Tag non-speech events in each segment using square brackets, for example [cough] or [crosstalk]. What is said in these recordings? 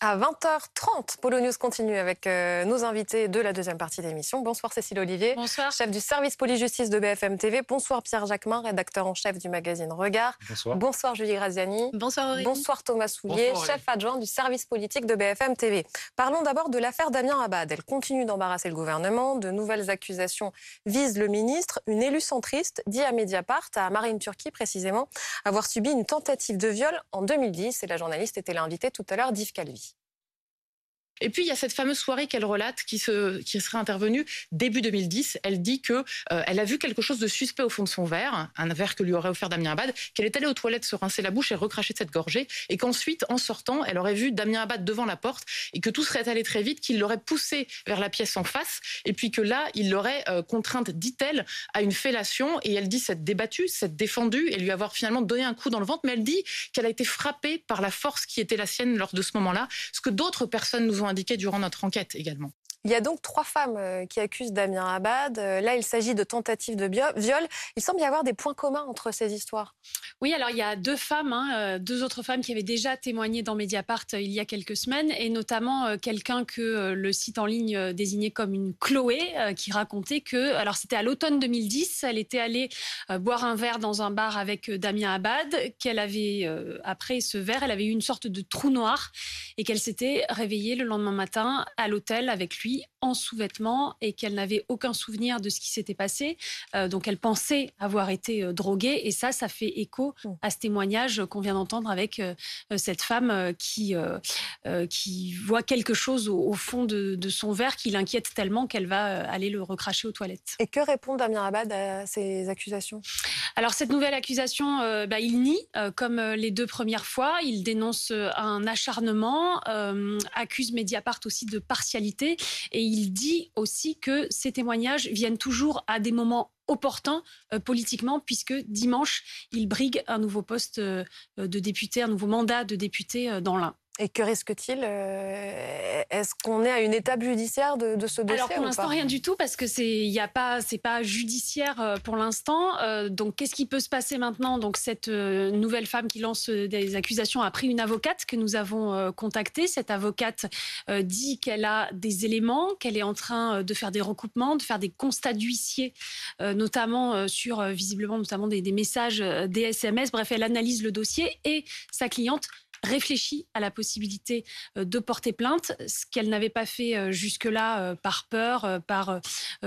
À 20h30, Polo News continue avec euh, nos invités de la deuxième partie de l'émission. Bonsoir Cécile Olivier, Bonsoir. chef du service police-justice de BFM TV. Bonsoir Pierre Jacquemin, rédacteur en chef du magazine Regard. Bonsoir. Bonsoir Julie Graziani. Bonsoir Aurélie. Bonsoir Thomas Soulier, Bonsoir, chef adjoint du service politique de BFM TV. Parlons d'abord de l'affaire Damien Abad. Elle continue d'embarrasser le gouvernement. De nouvelles accusations visent le ministre. Une élue centriste dit à Mediapart, à Marine Turquie précisément, avoir subi une tentative de viol en 2010. Et la journaliste était l'invitée tout à l'heure d'Yves Calvi. Et puis il y a cette fameuse soirée qu'elle relate qui, se, qui serait intervenue début 2010. Elle dit que euh, elle a vu quelque chose de suspect au fond de son verre, un verre que lui aurait offert Damien Abad, qu'elle est allée aux toilettes se rincer la bouche et recracher cette gorgée, et qu'ensuite, en sortant, elle aurait vu Damien Abad devant la porte et que tout serait allé très vite, qu'il l'aurait poussée vers la pièce en face, et puis que là, il l'aurait euh, contrainte, dit-elle, à une fellation. Et elle dit s'être débattue, s'être défendue et lui avoir finalement donné un coup dans le ventre. Mais elle dit qu'elle a été frappée par la force qui était la sienne lors de ce moment-là, ce que d'autres personnes nous ont indiqué durant notre enquête également. Il y a donc trois femmes euh, qui accusent Damien Abad. Euh, Là, il s'agit de tentatives de viol. Il semble y avoir des points communs entre ces histoires. Oui, alors il y a deux femmes, hein, euh, deux autres femmes qui avaient déjà témoigné dans Mediapart il y a quelques semaines, et notamment quelqu'un que le site en ligne désignait comme une Chloé, qui racontait que, alors c'était à l'automne 2010, elle était allée boire un verre dans un bar avec Damien Abad, qu'elle avait, après ce verre, elle avait eu une sorte de trou noir, et qu'elle s'était réveillée le lendemain matin à l'hôtel avec lui en sous-vêtements, et qu'elle n'avait aucun souvenir de ce qui s'était passé. Euh, donc elle pensait avoir été euh, droguée, et ça, ça fait écho Mm. à ce témoignage qu'on vient d'entendre avec euh, cette femme qui, qui voit quelque chose au, au fond de, de son verre qui l'inquiète tellement qu'elle va aller le recracher aux toilettes. Et que répond Damien Abad à ces accusations? Alors cette nouvelle accusation, bah, il nie, comme les deux premières fois. Il dénonce un acharnement, accuse Mediapart aussi de partialité, et il dit aussi que ces témoignages viennent toujours à des moments opportuns euh, politiquement, puisque dimanche, il brigue un nouveau poste euh, de député, un nouveau mandat de député euh, dans l'Ain. Et que risque-t-il Euh, Est-ce qu'on est à une étape judiciaire de, de ce dossier Alors pour ou l'instant rien du tout parce que c'est il a pas c'est pas judiciaire euh, pour l'instant. Euh, donc qu'est-ce qui peut se passer maintenant? Donc cette euh, nouvelle femme qui lance des accusations a pris une avocate que nous avons euh, contactée. Cette avocate dit qu'elle a des éléments, qu'elle est en train de faire des recoupements, de faire des constats d'huissier, notamment sur visiblement notamment des, des messages, des SMS. Bref, elle analyse le dossier et sa cliente réfléchit à la possibilité euh, de porter plainte, ce qu'elle n'avait pas fait euh, jusque-là euh, par peur, par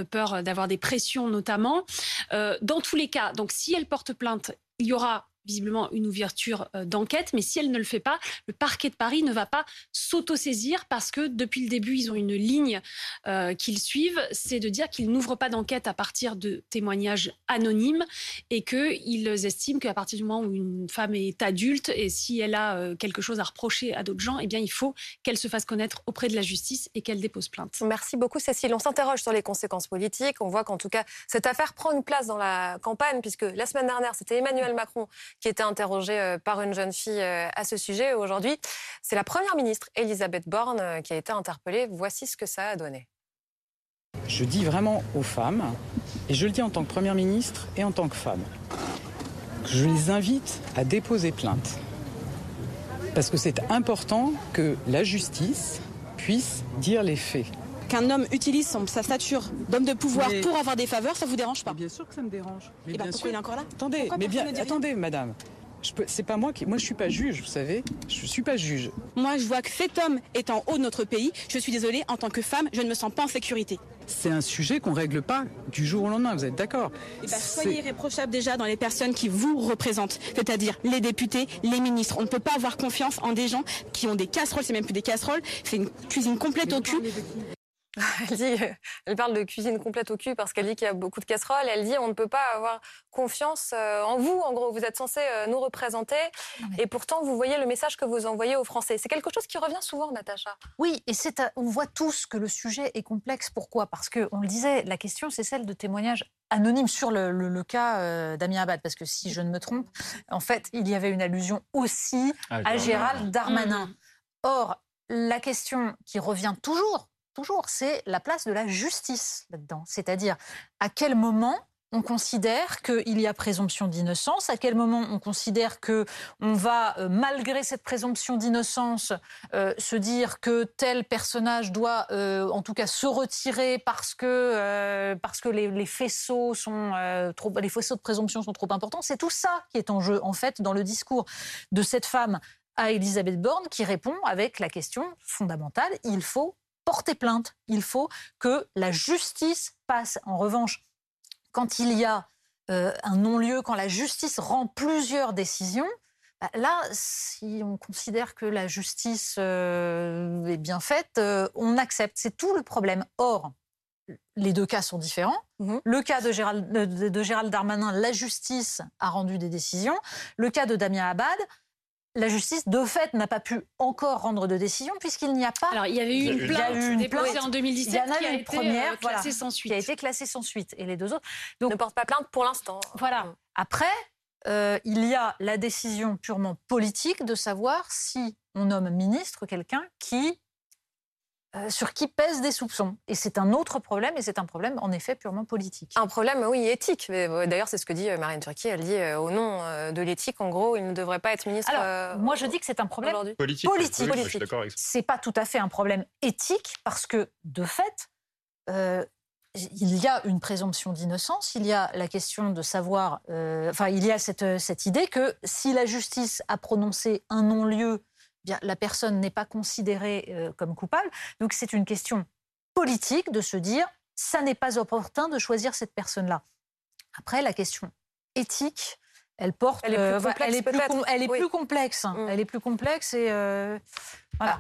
peur d'avoir des pressions notamment. Dans tous les cas, donc si elle porte plainte, il y aura visiblement une ouverture euh, d'enquête, mais si elle ne le fait pas, le parquet de Paris ne va pas s'autosaisir parce que depuis le début, ils ont une ligne euh, qu'ils suivent, c'est de dire qu'ils n'ouvrent pas d'enquête à partir de témoignages anonymes et qu'ils estiment qu'à partir du moment où une femme est adulte et si elle a euh, quelque chose à reprocher à d'autres gens, eh bien il faut qu'elle se fasse connaître auprès de la justice et qu'elle dépose plainte. Merci beaucoup Cécile. On s'interroge sur les conséquences politiques. On voit qu'en tout cas, cette affaire prend une place dans la campagne, puisque la semaine dernière, c'était Emmanuel Macron qui était interrogé euh, par une jeune fille euh, à ce sujet. Aujourd'hui, c'est la Première ministre Elisabeth Borne euh, qui a été interpellée. Voici ce que ça a donné. Je dis vraiment aux femmes, et je le dis en tant que Première ministre et en tant que femme, que je les invite à déposer plainte. Parce que c'est important que la justice puisse dire les faits. Qu'un homme utilise son- sa stature d'homme de pouvoir Mais- pour avoir des faveurs, ça vous dérange pas Bien sûr que ça me dérange. Mais Et bah bien pourquoi il est encore là Attendez, Pourquoi mais bien, attendez, madame. C'est pas moi qui, moi je suis pas juge, vous savez. Je suis pas juge. Moi, je vois que cet homme est en haut de notre pays. Je suis désolée, en tant que femme, je ne me sens pas en sécurité. C'est un sujet qu'on règle pas du jour au lendemain. Vous êtes d'accord Eh ben, soyez irréprochable déjà dans les personnes qui vous représentent, c'est-à-dire les députés, les ministres. On ne peut pas avoir confiance en des gens qui ont des casseroles, c'est même plus des casseroles, c'est une cuisine complète au cul. [laughs] Elle, dit, euh, elle parle de cuisine complète au cul parce qu'elle dit qu'il y a beaucoup de casseroles. Elle dit on ne peut pas avoir confiance euh, en vous. En gros, vous êtes censé euh, nous représenter. Et pourtant, vous voyez le message que vous envoyez aux Français. C'est quelque chose qui revient souvent, Natacha. Oui, et c'est à- on voit tous que le sujet est complexe. Pourquoi? Parce que on le disait, la question c'est celle de témoignages anonymes sur le, le- le cas euh, Damien Abad. Parce que si je ne me trompe, en fait, il y avait une allusion aussi à Gérald Darmanin. Mhm. Or, la question qui revient toujours, toujours, c'est la place de la justice là-dedans. C'est-à-dire à quel moment on considère qu'il y a présomption d'innocence À quel moment on considère que on va, euh, malgré cette présomption d'innocence, euh, se dire que tel personnage doit, euh, en tout cas, se retirer parce que parce que les, faisceaux sont trop, les faisceaux de présomption sont trop importants C'est tout ça qui est en jeu, en fait, dans le discours de cette femme à Elisabeth Borne, qui répond avec la question fondamentale il faut porter plainte, il faut que la justice passe. En revanche, quand il y a euh, un non-lieu, quand la justice rend plusieurs décisions, bah, là, si on considère que la justice euh, est bien faite, euh, on accepte. C'est tout le problème. Or, les deux cas sont différents. Mmh le cas de Gérald, de Gérald Darmanin, la justice a rendu des décisions. Le cas de Damien Abad, la justice, de fait, n'a pas pu encore rendre de décision puisqu'il n'y a pas. Alors, il y avait eu une plainte déposée en 2017 il y en a qui a une été première, euh, classée sans suite. Qui a été classée sans suite. Et les deux autres. Donc, ne portent pas plainte pour l'instant. Voilà. Après, euh, il y a la décision purement politique de savoir si on nomme ministre quelqu'un qui euh, sur qui pèsent des soupçons. Et c'est un autre problème, et c'est un problème en effet purement politique. Un problème, oui, éthique. Euh, d'ailleurs, c'est ce que dit euh, Marine Turquie. Elle dit au nom de l'éthique, en gros, il ne devrait pas être ministre. Alors, moi, je dis que c'est un problème politique. Politique. politique. C'est pas tout à fait un problème éthique, parce que de fait, il y a une présomption d'innocence, il y a la question de savoir, enfin, il y a cette, cette idée que si la justice a prononcé un non-lieu la personne n'est pas considérée euh, comme coupable. Donc c'est une question politique de se dire, ça n'est pas opportun de choisir cette personne-là. Après, la question éthique, elle porte. Elle est plus complexe. elle est, plus, complexe. Elle est plus complexe et. Euh,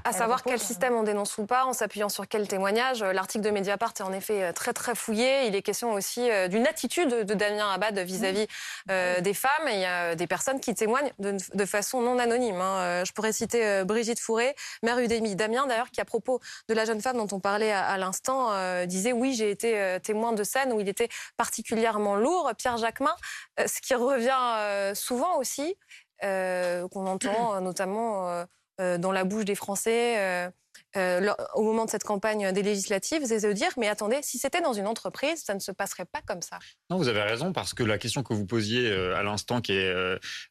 à savoir quel système on dénonce ou pas, en s'appuyant sur quel témoignage. Euh, l'article de Mediapart est en effet euh, très très fouillé. Il est question aussi euh, d'une attitude de Damien Abad vis-à-vis des femmes. Et il y a des personnes qui témoignent de, façon non anonyme. Hein. Je pourrais citer Brigitte Fourré, mère Udémie. Damien d'ailleurs, qui à propos de la jeune femme dont on parlait à, l'instant, disait oui, j'ai été témoin de scènes où il était particulièrement lourd. Pierre Jacquemin, ce qui revient souvent aussi, qu'on entend notamment dans la bouche des Français euh, euh, au moment de cette campagne des législatives, c'est de dire, mais attendez, si c'était dans une entreprise, ça ne se passerait pas comme ça. Non, vous avez raison, parce que la question que vous posiez à l'instant, qui est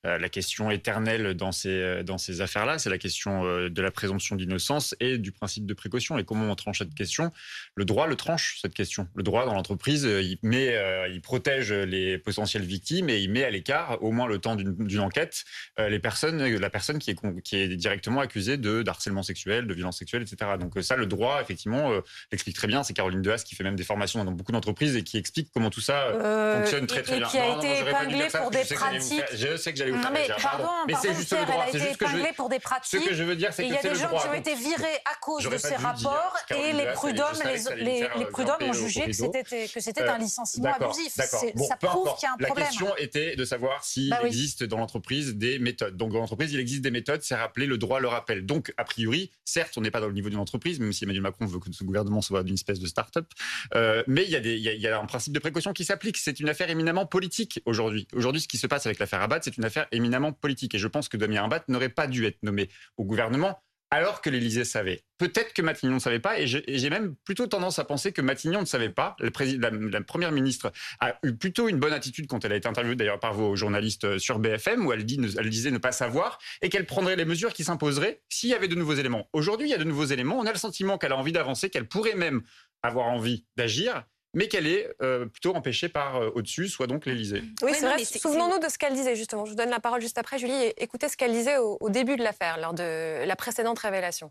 la question éternelle dans ces, dans ces affaires-là, c'est la question de la présomption d'innocence et du principe de précaution. Et comment on tranche cette question? Le droit le tranche, cette question. Le droit, dans l'entreprise, il, met, il protège les potentielles victimes et il met à l'écart, au moins le temps d'une enquête, les personnes, la personne qui est, qui est directement accusée de harcèlement sexuel, de violence sexuelle, etc. Donc euh, ça, le droit, effectivement, euh, l'explique très bien. C'est Caroline Dehas qui fait même des formations dans beaucoup d'entreprises et qui explique comment tout ça euh, fonctionne très très et bien. Qui a été épinglée pour des pratiques. Je sais que j'allais vous faire mais pardon, mais c'est juste le droit. Elle a été épinglée pour des pratiques. Ce que je veux dire, c'est que c'est le droit. Il y a des gens qui ont été virés à cause de ces rapports et les prud'hommes les prud'hommes ont jugé que c'était un licenciement abusif. Ça prouve qu'il y a un problème. La question était de savoir s'il bah existe dans l'entreprise des méthodes. Donc dans l'entreprise, il existe des méthodes, c'est rappelé, le droit le rappelle. Donc a priori, certes, on n'est pas dans le niveau d'une entreprise, même si Emmanuel Macron veut que ce gouvernement soit d'une espèce de start-up. Euh, mais il y, a un principe de précaution qui s'applique. C'est une affaire éminemment politique aujourd'hui. Aujourd'hui, ce qui se passe avec l'affaire Abad, c'est une affaire éminemment politique. Et je pense que Damien Abad n'aurait pas dû être nommé au gouvernement alors que l'Élysée savait. Peut-être que Matignon ne savait pas, et j'ai même plutôt tendance à penser que Matignon ne savait pas. La, première ministre a eu plutôt une bonne attitude quand elle a été interviewée d'ailleurs par vos journalistes euh, sur BFM, où elle disait ne pas savoir, et qu'elle prendrait les mesures qui s'imposeraient s'il y avait de nouveaux éléments. Aujourd'hui, il y a de nouveaux éléments, on a le sentiment qu'elle a envie d'avancer, qu'elle pourrait même avoir envie d'agir, mais qu'elle est euh, plutôt empêchée par euh, au-dessus, soit donc l'Élysée. Oui, c'est vrai. Souvenons-nous de ce qu'elle disait, justement. Je vous donne la parole juste après, Julie. Et écoutez ce qu'elle disait au, au début de l'affaire, lors de la précédente révélation.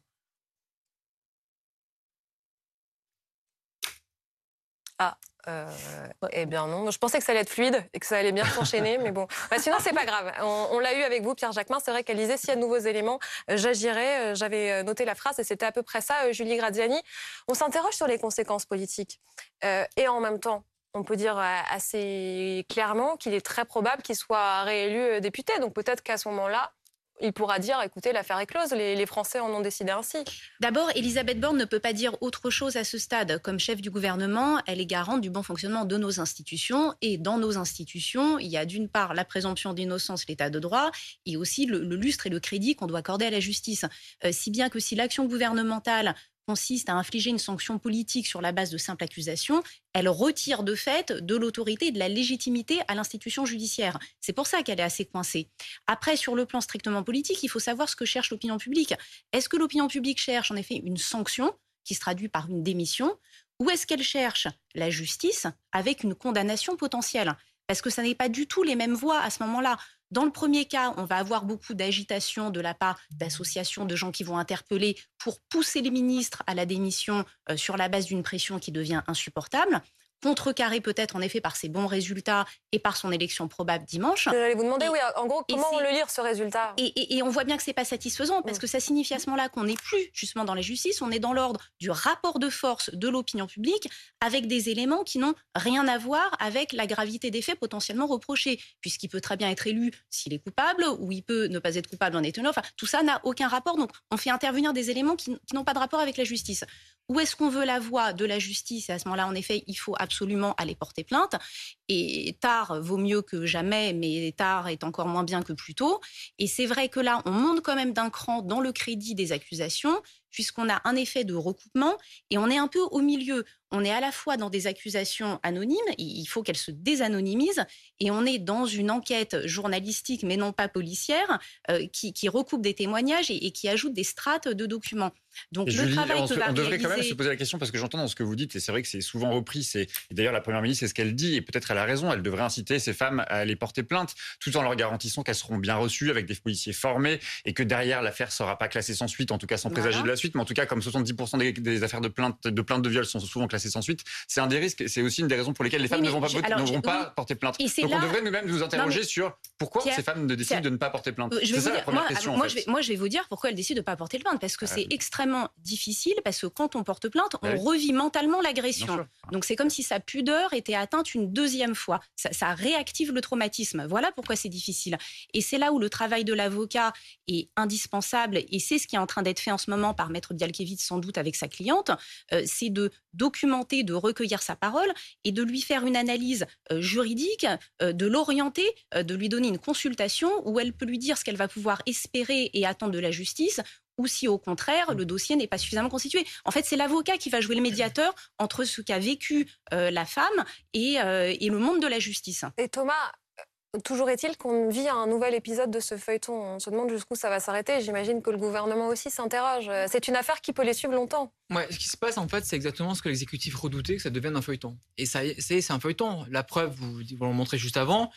Ah, euh, eh bien non, je pensais que ça allait être fluide et que ça allait bien s'enchaîner, mais bon. Bah, sinon, c'est pas grave. On, l'a eu avec vous, Pierre Jacquemin. C'est vrai qu'elle disait s'il y a de nouveaux éléments, euh, j'agirai. Euh, j'avais noté la phrase et c'était à peu près ça, Julie Graziani. On s'interroge sur les conséquences politiques. et en même temps, on peut dire assez clairement qu'il est très probable qu'il soit réélu député. Donc peut-être qu'à ce moment-là, il pourra dire, écoutez, l'affaire est close, les, Français en ont décidé ainsi. D'abord, Elisabeth Borne ne peut pas dire autre chose à ce stade. Comme chef du gouvernement, elle est garante du bon fonctionnement de nos institutions. Et dans nos institutions, il y a d'une part la présomption d'innocence, l'état de droit, et aussi le, lustre et le crédit qu'on doit accorder à la justice. Euh, si bien que si l'action gouvernementale consiste à infliger une sanction politique sur la base de simples accusations, elle retire de fait de l'autorité et de la légitimité à l'institution judiciaire. C'est pour ça qu'elle est assez coincée. Après, sur le plan strictement politique, il faut savoir ce que cherche l'opinion publique. Est-ce que l'opinion publique cherche en effet une sanction qui se traduit par une démission ou est-ce qu'elle cherche la justice avec une condamnation potentielle? Parce que ça n'est pas du tout les mêmes voies à ce moment-là. Dans le premier cas, on va avoir beaucoup d'agitation de la part d'associations de gens qui vont interpeller pour pousser les ministres à la démission euh, sur la base d'une pression qui devient insupportable contrecarré peut-être en effet par ses bons résultats et par son élection probable dimanche. J'allais vous demander, oui, en gros, comment on le lire ce résultat? Et, on voit bien que c'est pas satisfaisant parce mm. que ça signifie à ce moment-là qu'on n'est plus justement dans la justice, on est dans l'ordre du rapport de force de l'opinion publique avec des éléments qui n'ont rien à voir avec la gravité des faits potentiellement reprochés, puisqu'il peut très bien être élu s'il est coupable ou il peut ne pas être coupable en étant Enfin, tout ça n'a aucun rapport. Donc, on fait intervenir des éléments qui n'ont pas de rapport avec la justice. Où est-ce qu'on veut la voie de la justice? Et à ce moment-là, en effet, il faut absolument aller porter plainte. Et tard vaut mieux que jamais, mais tard est encore moins bien que plus tôt. Et c'est vrai que là, on monte quand même d'un cran dans le crédit des accusations, puisqu'on a un effet de recoupement et on est un peu au milieu. On est à la fois dans des accusations anonymes, il faut qu'elles se désanonymisent, et on est dans une enquête journalistique, mais non pas policière, euh, qui, recoupe des témoignages et, qui ajoute des strates de documents. Donc le travail on, que on devrait quand même se poser la question parce que j'entends dans ce que vous dites et c'est vrai que c'est souvent repris. C'est d'ailleurs la première ministre, c'est ce qu'elle dit et peut-être elle a raison. Elle devrait inciter ces femmes à aller porter plainte, tout en leur garantissant qu'elles seront bien reçues avec des policiers formés et que derrière l'affaire sera pas classée sans suite, en tout cas sans présager de la suite. Mais en tout cas, comme 70% des, affaires de plainte de plainte de viol sont souvent classées sans suite, c'est un des risques. C'est aussi une des raisons pour lesquelles les femmes ne vont pas, ne vont pas porter plainte. Donc on devrait nous-mêmes nous interroger sur pourquoi ces femmes ne décident de ne pas porter plainte. C'est ça la première question. Moi, je vais, moi, je vais vous dire pourquoi elles décident de ne pas porter plainte parce que c'est extrêmement difficile parce que quand on porte plainte, on revit mentalement l'agression. Donc c'est comme si sa pudeur était atteinte une deuxième fois. Ça, réactive le traumatisme. Voilà pourquoi c'est difficile. Et c'est là où le travail de l'avocat est indispensable et c'est ce qui est en train d'être fait en ce moment par Maître sans doute avec sa cliente, euh, c'est de documenter, de recueillir sa parole et de lui faire une analyse euh, juridique, euh, de l'orienter, de lui donner une consultation où elle peut lui dire ce qu'elle va pouvoir espérer et attendre de la justice ou si au contraire le dossier n'est pas suffisamment constitué. En fait, c'est l'avocat qui va jouer le médiateur entre ce qu'a vécu la femme et, et, le monde de la justice. Et Thomas, toujours est-il qu'on vit un nouvel épisode de ce feuilleton. On se demande jusqu'où ça va s'arrêter. J'imagine que le gouvernement aussi s'interroge. C'est une affaire qui peut les suivre longtemps. Ce qui se passe en fait, c'est exactement ce que l'exécutif redoutait, que ça devienne un feuilleton. Et ça, c'est un feuilleton. La preuve, vous, l'avez montré juste avant.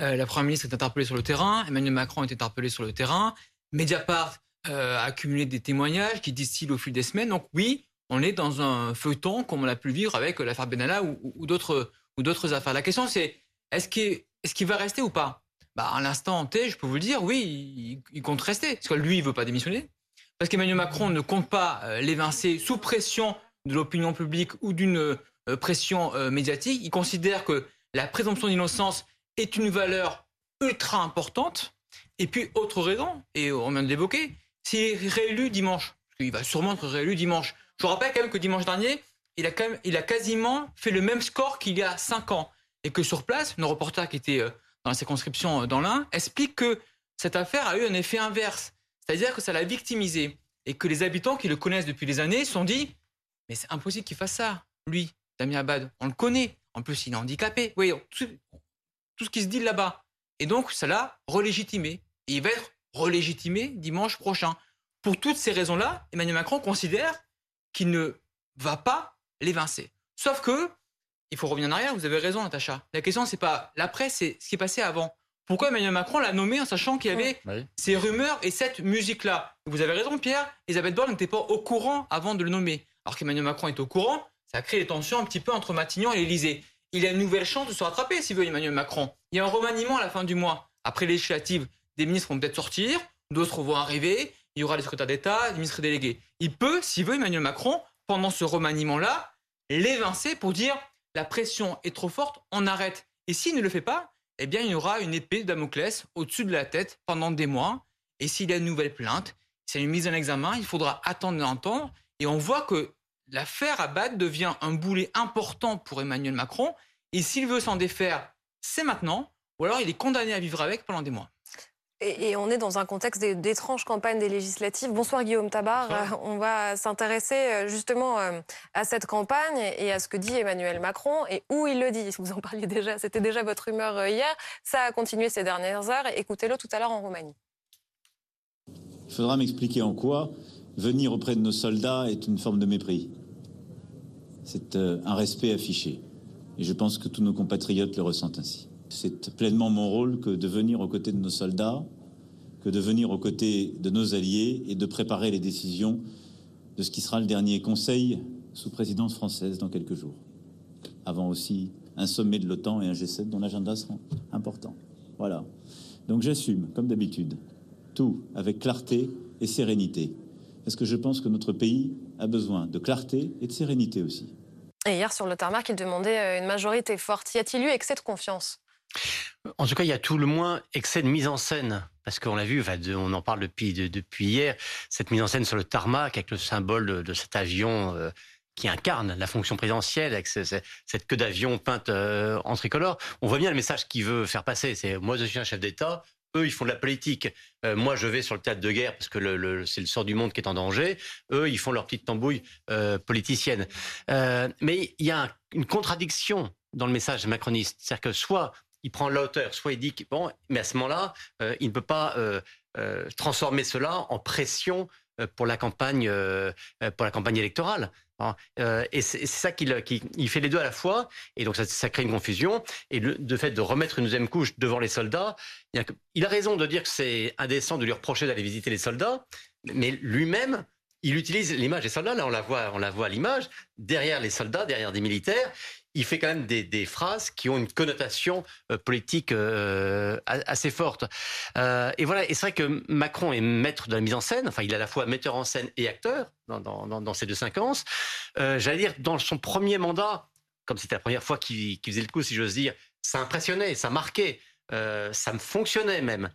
la première ministre est interpellée sur le terrain. Emmanuel Macron est interpellé sur le terrain. Mediapart euh, accumuler des témoignages qui distillent au fil des semaines. Donc oui, on est dans un feuilleton comme on l'a pu vivre avec l'affaire Benalla ou, ou d'autres affaires. La question c'est est-ce qu'il va rester ou pas? Bah, À l'instant T, je peux vous le dire, oui, il, compte rester. Parce que lui, il veut pas démissionner. Parce qu'Emmanuel Macron ne compte pas euh, l'évincer sous pression de l'opinion publique ou d'une euh, pression euh, médiatique. Il considère que la présomption d'innocence est une valeur ultra importante. Et puis, autre raison, et on vient de l'évoquer, s'il est réélu dimanche, parce qu'il va sûrement être réélu dimanche, je vous rappelle quand même que dimanche dernier, il a, quand même, il a quasiment fait le même score qu'il y a 5 ans. Et que sur place, nos reporters qui étaient euh, dans la circonscription euh, dans l'Ain expliquent que cette affaire a eu un effet inverse. C'est-à-dire que ça l'a victimisé. Et que les habitants qui le connaissent depuis des années se sont dit Mais c'est impossible qu'il fasse ça. Lui, Damien Abad, on le connaît. En plus, il est handicapé. Oui, tout, tout ce qui se dit là-bas. Et donc, ça l'a relégitimé. Et il va être relégitimé dimanche prochain. Pour toutes ces raisons-là, Emmanuel Macron considère qu'il ne va pas l'évincer. Sauf que, il faut revenir en arrière, vous avez raison, Natacha. La question, c'est pas l'après, c'est ce qui est passé avant. Pourquoi Emmanuel Macron l'a nommé en sachant qu'il y avait ces rumeurs et cette musique-là? Vous avez raison, Pierre. Elisabeth Borne n'était pas au courant avant de le nommer. Alors qu'Emmanuel Macron est au courant, ça a créé des tensions un petit peu entre Matignon et l'Élysée. Il a une nouvelle chance de se rattraper, s'il veut, Emmanuel Macron. Il y a un remaniement à la fin du mois. Après législative, des ministres vont peut-être sortir, d'autres vont arriver, il y aura les secrétaires d'État, les ministres délégués. Il peut, s'il veut, Emmanuel Macron, pendant ce remaniement-là, l'évincer pour dire la pression est trop forte, on arrête. Et s'il ne le fait pas, eh bien, il y aura une épée de Damoclès au-dessus de la tête pendant des mois. Et s'il y a une nouvelle plainte, c'est une mise en examen, il faudra attendre entendre. Et on voit que l'affaire Abad devient un boulet important pour Emmanuel Macron. Et s'il veut s'en défaire, c'est maintenant, ou alors il est condamné à vivre avec pendant des mois. Et, on est dans un contexte d'étranges campagnes des législatives. Bonsoir Guillaume Tabar. Euh, on va s'intéresser euh, justement euh, à cette campagne et à ce que dit Emmanuel Macron et où il le dit. Vous en parliez déjà, c'était déjà votre humeur hier. Ça a continué ces dernières heures. Écoutez-le tout à l'heure en Roumanie. Il faudra m'expliquer en quoi venir auprès de nos soldats est une forme de mépris. C'est un respect affiché. Et je pense que tous nos compatriotes le ressentent ainsi. C'est pleinement mon rôle que de venir aux côtés de nos soldats, que de venir aux côtés de nos alliés et de préparer les décisions de ce qui sera le dernier Conseil sous présidence française dans quelques jours. Avant aussi un sommet de l'OTAN et un G7 dont l'agenda sera important. Voilà. Donc j'assume, comme d'habitude, tout avec clarté et sérénité. Parce que je pense que notre pays a besoin de clarté et de sérénité aussi. Et hier, sur le tarmac, il demandait euh, une majorité forte. Y a-t-il eu excès de confiance? En tout cas, il y a tout le moins excès de mise en scène. Parce qu'on l'a vu, on en parle depuis, hier, cette mise en scène sur le tarmac avec le symbole de, cet avion euh, qui incarne la fonction présidentielle, avec cette queue d'avion peinte euh, en tricolore. On voit bien le message qu'il veut faire passer. C'est moi, je suis un chef d'État. Eux, ils font de la politique. Euh, moi, je vais sur le théâtre de guerre parce que c'est le sort du monde qui est en danger. Eux, ils font leur petite tambouille politicienne. mais il y a une contradiction dans le message macroniste. C'est-à-dire que soit il prend la hauteur, soit il dit que, bon, mais à ce moment-là, euh, il ne peut pas euh, euh, transformer cela en pression pour la campagne, pour la campagne électorale. Hein. et c'est ça qu'il il fait les deux à la fois, et donc ça, crée une confusion. Et le de fait de remettre une deuxième couche devant les soldats, il a raison de dire que c'est indécent de lui reprocher d'aller visiter les soldats, mais lui-même, il utilise l'image des soldats. Là, on la voit, on la voit à l'image derrière les soldats, derrière des militaires il fait quand même des, phrases qui ont une connotation euh, politique euh, assez forte. Euh, et voilà, et c'est vrai que Macron est maître de la mise en scène, enfin il est à la fois metteur en scène et acteur dans, ces deux séquences. J'allais dire, dans son premier mandat, comme c'était la première fois qu'il faisait le coup, si j'ose dire, ça impressionnait, ça marquait, ça me fonctionnait même.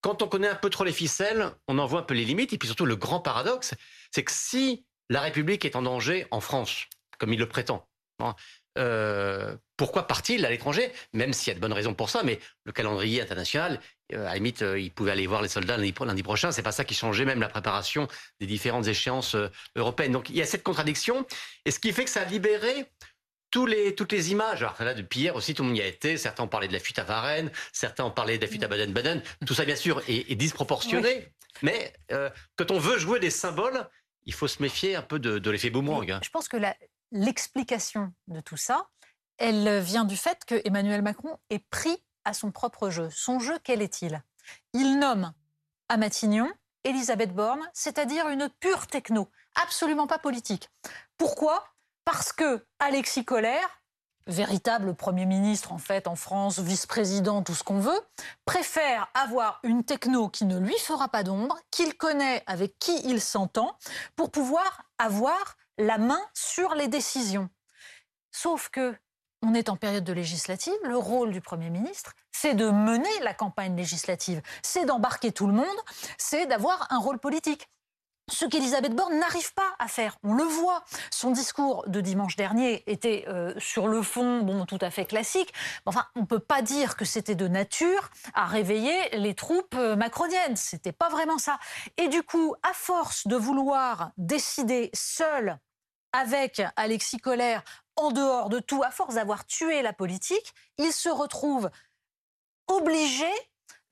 Quand on connaît un peu trop les ficelles, on en voit un peu les limites, et puis surtout le grand paradoxe, c'est que si la République est en danger en France, comme il le prétend, hein, euh, pourquoi part-il à l'étranger Même s'il y a de bonnes raisons pour ça, mais le calendrier international, euh, à la limite, euh, il pouvait aller voir les soldats lundi, lundi prochain. C'est pas ça qui changeait même la préparation des différentes échéances européennes. Donc il y a cette contradiction, et ce qui fait que ça a libéré tous les, toutes les images. Alors là, depuis hier aussi, tout le monde y a été. Certains ont parlé de la fuite à Varennes, certains ont parlé de la fuite à Baden-Baden. Tout ça, bien sûr, est, disproportionné. Mais quand on veut jouer des symboles, il faut se méfier un peu de, l'effet boomerang. Hein. Je pense que l'explication de tout ça, elle vient du fait que Emmanuel Macron est pris à son propre jeu. Son jeu, quel est-il? Il nomme à Matignon Elisabeth Borne, c'est-à-dire une pure techno, absolument pas politique. Pourquoi? Parce que Alexis Collère, véritable Premier ministre en fait en France, vice-président, tout ce qu'on veut, préfère avoir une techno qui ne lui fera pas d'ombre, qu'il connaît, avec qui il s'entend, pour pouvoir avoir la main sur les décisions. Sauf que on est en période de législative, le rôle du Premier ministre, c'est de mener la campagne législative, c'est d'embarquer tout le monde, c'est d'avoir un rôle politique. Ce qu'Elisabeth Borne n'arrive pas à faire, on le voit. Son discours de dimanche dernier était euh, sur le fond, bon, tout à fait classique. Enfin, on ne peut pas dire que c'était de nature à réveiller les troupes euh, macroniennes. C'était pas vraiment ça. Et du coup, à force de vouloir décider seul avec Alexis Collère en dehors de tout, à force d'avoir tué la politique, il se retrouve obligé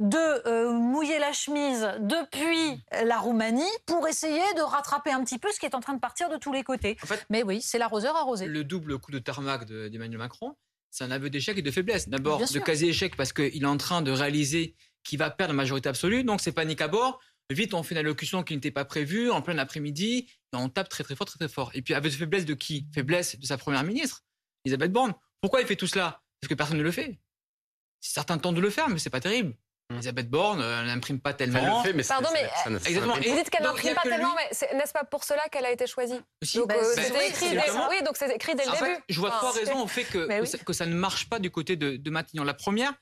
de euh, mouiller la chemise depuis la Roumanie pour essayer de rattraper un petit peu ce qui est en train de partir de tous les côtés. Mais oui, c'est l'arroseur arrosé. Le double coup de tarmac d'Emmanuel Macron, c'est un aveu d'échec et de faiblesse. D'abord, de quasi-échec parce qu'il est en train de réaliser qu'il va perdre la majorité absolue, donc c'est panique à bord. Vite, on fait une allocution qui n'était pas prévue en plein après-midi, et on tape très très fort, très très fort. Et puis, avec faiblesse de qui? Faiblesse de sa première ministre, Elisabeth Borne. Pourquoi il fait tout cela? Parce que personne ne le fait. C'est certain temps de le faire, mais c'est pas terrible. Mmh. Elisabeth Borne, elle n'imprime pas tellement. Elle le fait, mais Pardon, mais exactement. Vous dites qu'elle n'imprime pas tellement, mais n'est-ce pas pour cela qu'elle a été choisie donc, euh, écrit dès... Oui, donc c'est écrit dès le début. je vois trois raisons au fait que, [laughs] que, ça, ne marche pas du côté de, de Matignon. La première,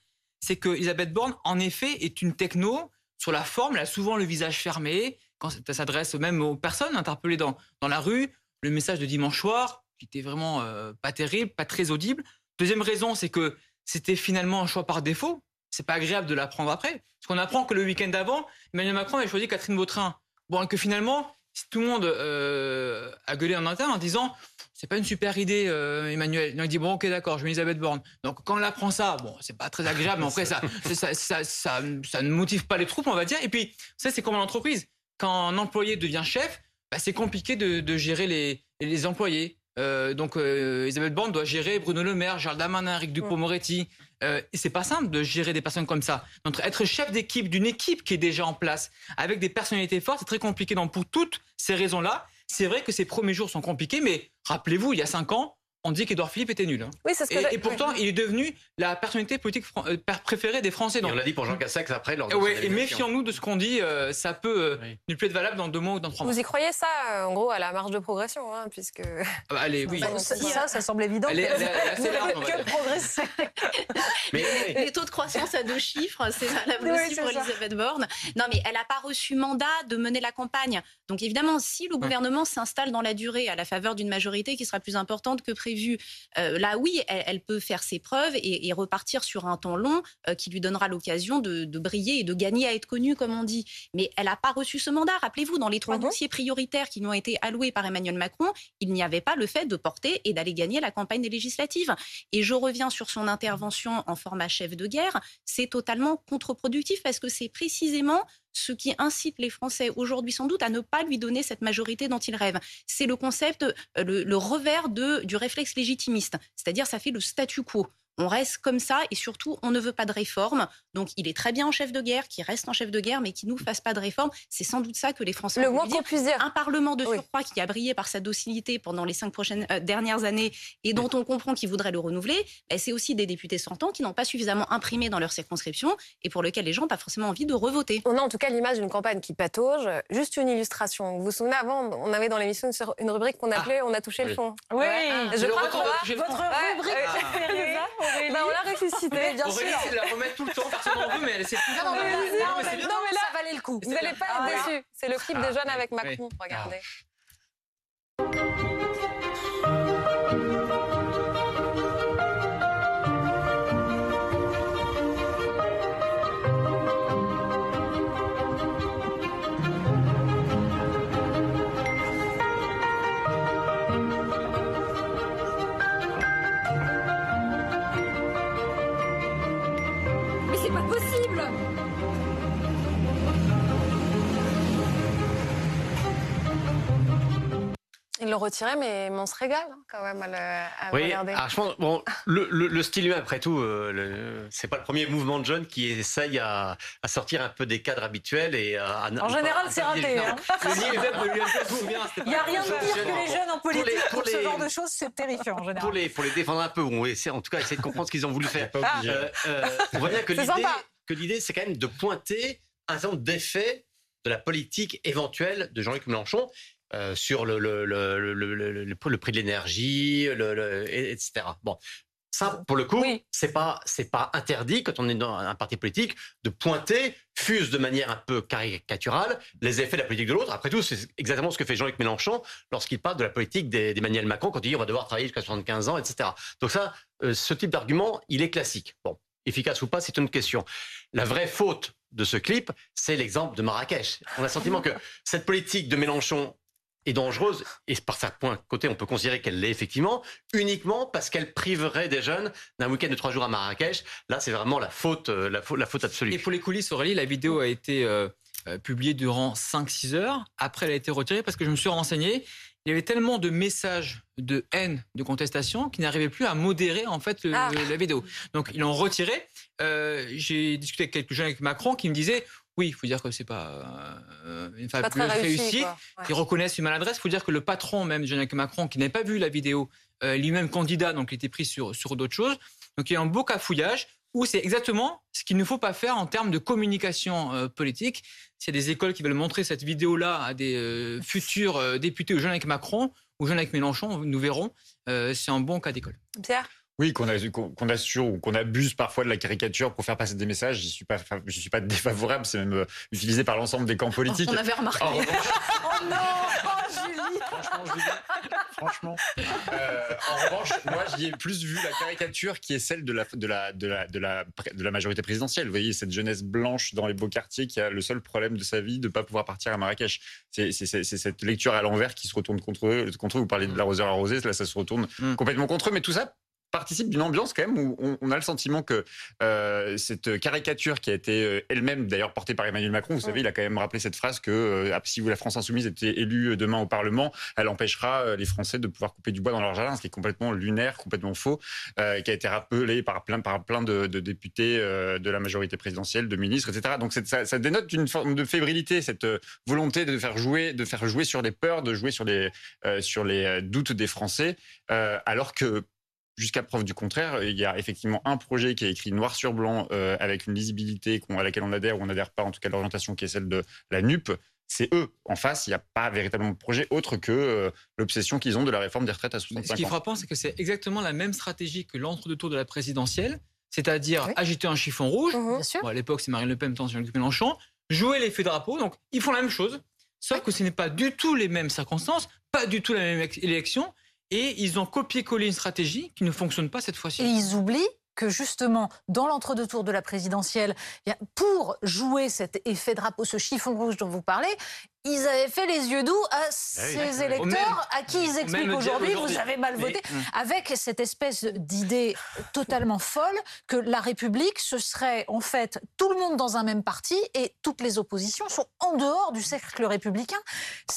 c'est que Elisabeth Borne, en effet, est une techno sur la forme, elle a souvent le visage fermé. Quand ça s'adresse même aux personnes interpellées dans, dans la rue, le message de dimanche soir, qui était vraiment euh, pas terrible, pas très audible. Deuxième raison, c'est que c'était finalement un choix par défaut. C'est pas agréable de l'apprendre après. Parce qu'on apprend que le week-end d'avant, Emmanuel Macron a choisi Catherine Vautrin. Bon, et que finalement, tout le monde euh, a gueulé en interne en disant c'est pas une super idée, euh, Emmanuel. Donc, il dit bon, ok, d'accord, je mets Elisabeth Borne. Donc quand on apprend ça, bon, c'est pas très agréable, mais après ça [laughs] ça, ça, ça, ça, ne motive pas les troupes, on va dire. Et puis ça, c'est comme en entreprise. Quand un employé devient chef, bah, c'est compliqué de, de, gérer les, les employés. Euh, donc euh, Elisabeth Borne doit gérer Bruno Le Maire, Charles Damanin, Eric Dupond-Moretti. Euh, c'est pas simple de gérer des personnes comme ça. Donc être chef d'équipe d'une équipe qui est déjà en place avec des personnalités fortes, c'est très compliqué. Donc pour toutes ces raisons-là, c'est vrai que ces premiers jours sont compliqués, mais rappelez-vous, il y a cinq ans, on dit qu'Edouard Philippe était nul. Hein. Oui, c'est ce que et, et, pourtant, il est devenu la personnalité politique euh, préférée des Français. Donc, on l'a dit pour Jean Cassex après. Lors de ouais, et méfions-nous de ce qu'on dit. Euh, ça peut euh, oui. ne plus être valable dans deux mois ou dans trois mois. Vous y croyez ça, en gros, à la marge de progression, hein, puisque. Ah bah, allez, oui. Ça, ça, ça, semble évident. Elle est, elle est, elle est large, que progresser. [laughs] mais, les taux de croissance à deux chiffres, c'est valable aussi pour Elisabeth Borne. Non, mais elle n'a pas reçu mandat de mener la campagne. Donc évidemment, si le gouvernement s'installe dans la durée à la faveur d'une majorité qui sera plus importante que prévu, euh, là oui, elle, elle, peut faire ses preuves et, et repartir sur un temps long euh, qui lui donnera l'occasion de, de, briller et de gagner à être connue, comme on dit. Mais elle n'a pas reçu ce mandat. Rappelez-vous, dans les trois dossiers prioritaires qui lui ont été alloués par Emmanuel Macron, il n'y avait pas le fait de porter et d'aller gagner la campagne des législatives. Et je reviens sur son intervention en format chef de guerre. C'est totalement contre-productif parce que c'est précisément ce qui incite les Français aujourd'hui sans doute à ne pas lui donner cette majorité dont ils rêvent. C'est le concept, le, le revers du réflexe légitimiste, c'est-à-dire ça fait le statu quo on reste comme ça et surtout on ne veut pas de réforme. Donc il est très bien en chef de guerre, qui reste en chef de guerre, mais qui nous fasse pas de réforme. C'est sans doute ça que les Français. Le moins qu'on puisse dire. Un Parlement de surcroît qui a brillé par sa docilité pendant les cinq prochaines euh, dernières années et dont on comprend qu'il voudrait le renouveler, ben, c'est aussi des députés sortants qui n'ont pas suffisamment imprimé dans leur circonscription et pour lesquels les gens n'ont pas forcément envie de revoter. On a en tout cas l'image d'une campagne qui patauge. Juste une illustration. Vous vous souvenez avant, on avait dans l'émission une rubrique qu'on appelait ah. "On a touché oui. le fond". Oui. Ouais. Ah. Je crois qu'on va votre rubrique préférée. Ah. Ben, on l'a ressuscité, bien Aurélie, sûr. la remettre tout le temps, personne n'en veut, mais elle le temps. Non, mais, non, mais, non, mais là, ça valait le coup. Vous n'allez pas être déçus. C'est le clip des jeunes avec Macron. Regardez. Ils l'ont retiré, mais on se régale hein, quand même à, le, à oui, regarder. Alors, je pense, bon, le, le, le style humain, après tout, euh, c'est pas le premier mouvement de jeunes qui essaye à, à, sortir un peu des cadres habituels et à. à en général, c'est raté. Hein. Il n'y a rien de pire que les jeunes en politique. Pour, les, pour, pour les, ce genre de choses, c'est terrifiant en général. Pour les, pour les défendre un peu, on va essayer, en tout cas, essayer de comprendre ce qu'ils ont voulu faire. Euh, euh, on voit bien que l'idée, que l'idée, c'est quand même de pointer un certain nombre d'effets de la politique éventuelle de Jean-Luc Mélenchon euh, sur le, le, le, le, prix de l'énergie, etc. Bon, ça, pour le coup, oui. c'est pas c'est pas interdit quand on est dans un parti politique de pointer, fuse de manière un peu caricaturale les effets de la politique de l'autre. Après tout, c'est exactement ce que fait Jean-Luc Mélenchon lorsqu'il parle de la politique d'Emmanuel Macron quand il dit on va devoir travailler jusqu'à 75 ans, etc. Donc ça, euh, ce type d'argument, il est classique. Bon, efficace ou pas, c'est une question. La vraie faute de ce clip, c'est l'exemple de Marrakech. On a le sentiment [laughs] que cette politique de Mélenchon est dangereuse, et par certains côté, on peut considérer qu'elle l'est effectivement, uniquement parce qu'elle priverait des jeunes d'un week-end de trois jours à Marrakech. Là, c'est vraiment la faute, la faute, la faute absolue. Et pour les coulisses, Aurélie, la vidéo a été euh, publiée durant 5-6 heures. Après, elle a été retirée parce que je me suis renseigné. Il y avait tellement de messages de haine, de contestation, qu'ils n'arrivaient plus à modérer en fait le, ah. la vidéo. Donc ils l'ont retiré. Euh, J'ai discuté avec quelques jeunes avec Macron qui me disaient oui, il faut dire que c'est pas euh, une fabuleuse réussite. Ouais. Ils reconnaissent une maladresse. Il faut dire que le patron même de Jean-Luc Macron, qui n'avait pas vu la vidéo, euh, lui-même candidat, donc il était pris sur, sur d'autres choses. Donc il y a un beau cafouillage où c'est exactement ce qu'il ne faut pas faire en termes de communication euh, politique. S'il y a des écoles qui veulent montrer cette vidéo-là à des euh, futurs députés ou Jean-Luc Macron ou Jean-Luc Mélenchon, nous verrons. c'est un bon cas d'école. Pierre? Oui, qu'on qu'on assure ou qu'on abuse parfois de la caricature pour faire passer des messages, je suis pas, je suis pas défavorable. C'est même euh, utilisé par l'ensemble des camps politiques. On avait remarqué. [laughs] oh non, oh Julie. Franchement, Julie, franchement. Euh, en revanche, moi, j'y ai plus vu la caricature qui est celle de la, de la, de la, de la, de la majorité présidentielle. Vous voyez, cette jeunesse blanche dans les beaux quartiers qui a le seul problème de sa vie de ne pas pouvoir partir à Marrakech. C'est cette lecture à l'envers qui se retourne contre eux. Contre eux, vous parlez de l'arroseur arrosé, là, ça se retourne mm. complètement contre eux. Mais tout ça participe d'une ambiance quand même où on, a le sentiment que euh, cette caricature qui a été euh, elle-même d'ailleurs portée par Emmanuel Macron, vous savez, il a quand même rappelé cette phrase que euh, si la France insoumise était élue demain au Parlement, elle empêchera les Français de pouvoir couper du bois dans leur jardin, ce qui est complètement lunaire, complètement faux, qui a été rappelé par plein, par plein de, députés de la majorité présidentielle, de ministres, etc. Donc ça, ça, dénote une forme de fébrilité, cette volonté de faire jouer, de faire jouer sur les peurs, de jouer sur les, sur les doutes des Français, alors que Jusqu'à preuve du contraire, il y a effectivement un projet qui est écrit noir sur blanc euh, avec une lisibilité à laquelle on adhère ou on n'adhère pas, en tout cas l'orientation qui est celle de la NUP. C'est eux en face. Il n'y a pas véritablement de projet autre que euh, l'obsession qu'ils ont de la réforme des retraites à 65 ans. Ce qui est frappant, c'est que c'est exactement la même stratégie que l'entre-deux tours de la présidentielle, c'est-à-dire agiter un chiffon rouge. Mmh à l'époque, c'est Marine Le Pen, maintenant Jean-Luc Mélenchon. Jouer l'effet drapeau. Donc, ils font la même chose, sauf que ce n'est pas du tout les mêmes circonstances, pas du tout la même élection. Et ils ont copié-collé une stratégie qui ne fonctionne pas cette fois-ci. Et ils oublient que justement, dans l'entre-deux tours de la présidentielle, pour jouer cet effet drapeau, ce chiffon rouge dont vous parlez, ils avaient fait les yeux doux à ah ces électeurs à qui ils expliquent aujourd'hui vous avez mal voté, hum. avec cette espèce d'idée totalement folle que la République, ce serait en fait tout le monde dans un même parti et toutes les oppositions sont en dehors du cercle républicain.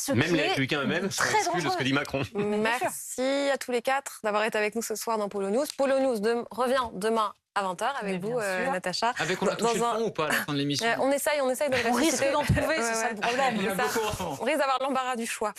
même les républicains eux-mêmes sont exclus de ce que dit Macron. Merci à tous les quatre d'avoir été avec nous ce soir dans Polo News. Polo News revient demain à 20h avec vous, euh, Natacha. Avec on a touché un... ou pas à la fin de l'émission euh, On essaye, on essaye de On risque d'en trouver, c'est ça le problème. On risque d'avoir l'embarras du choix.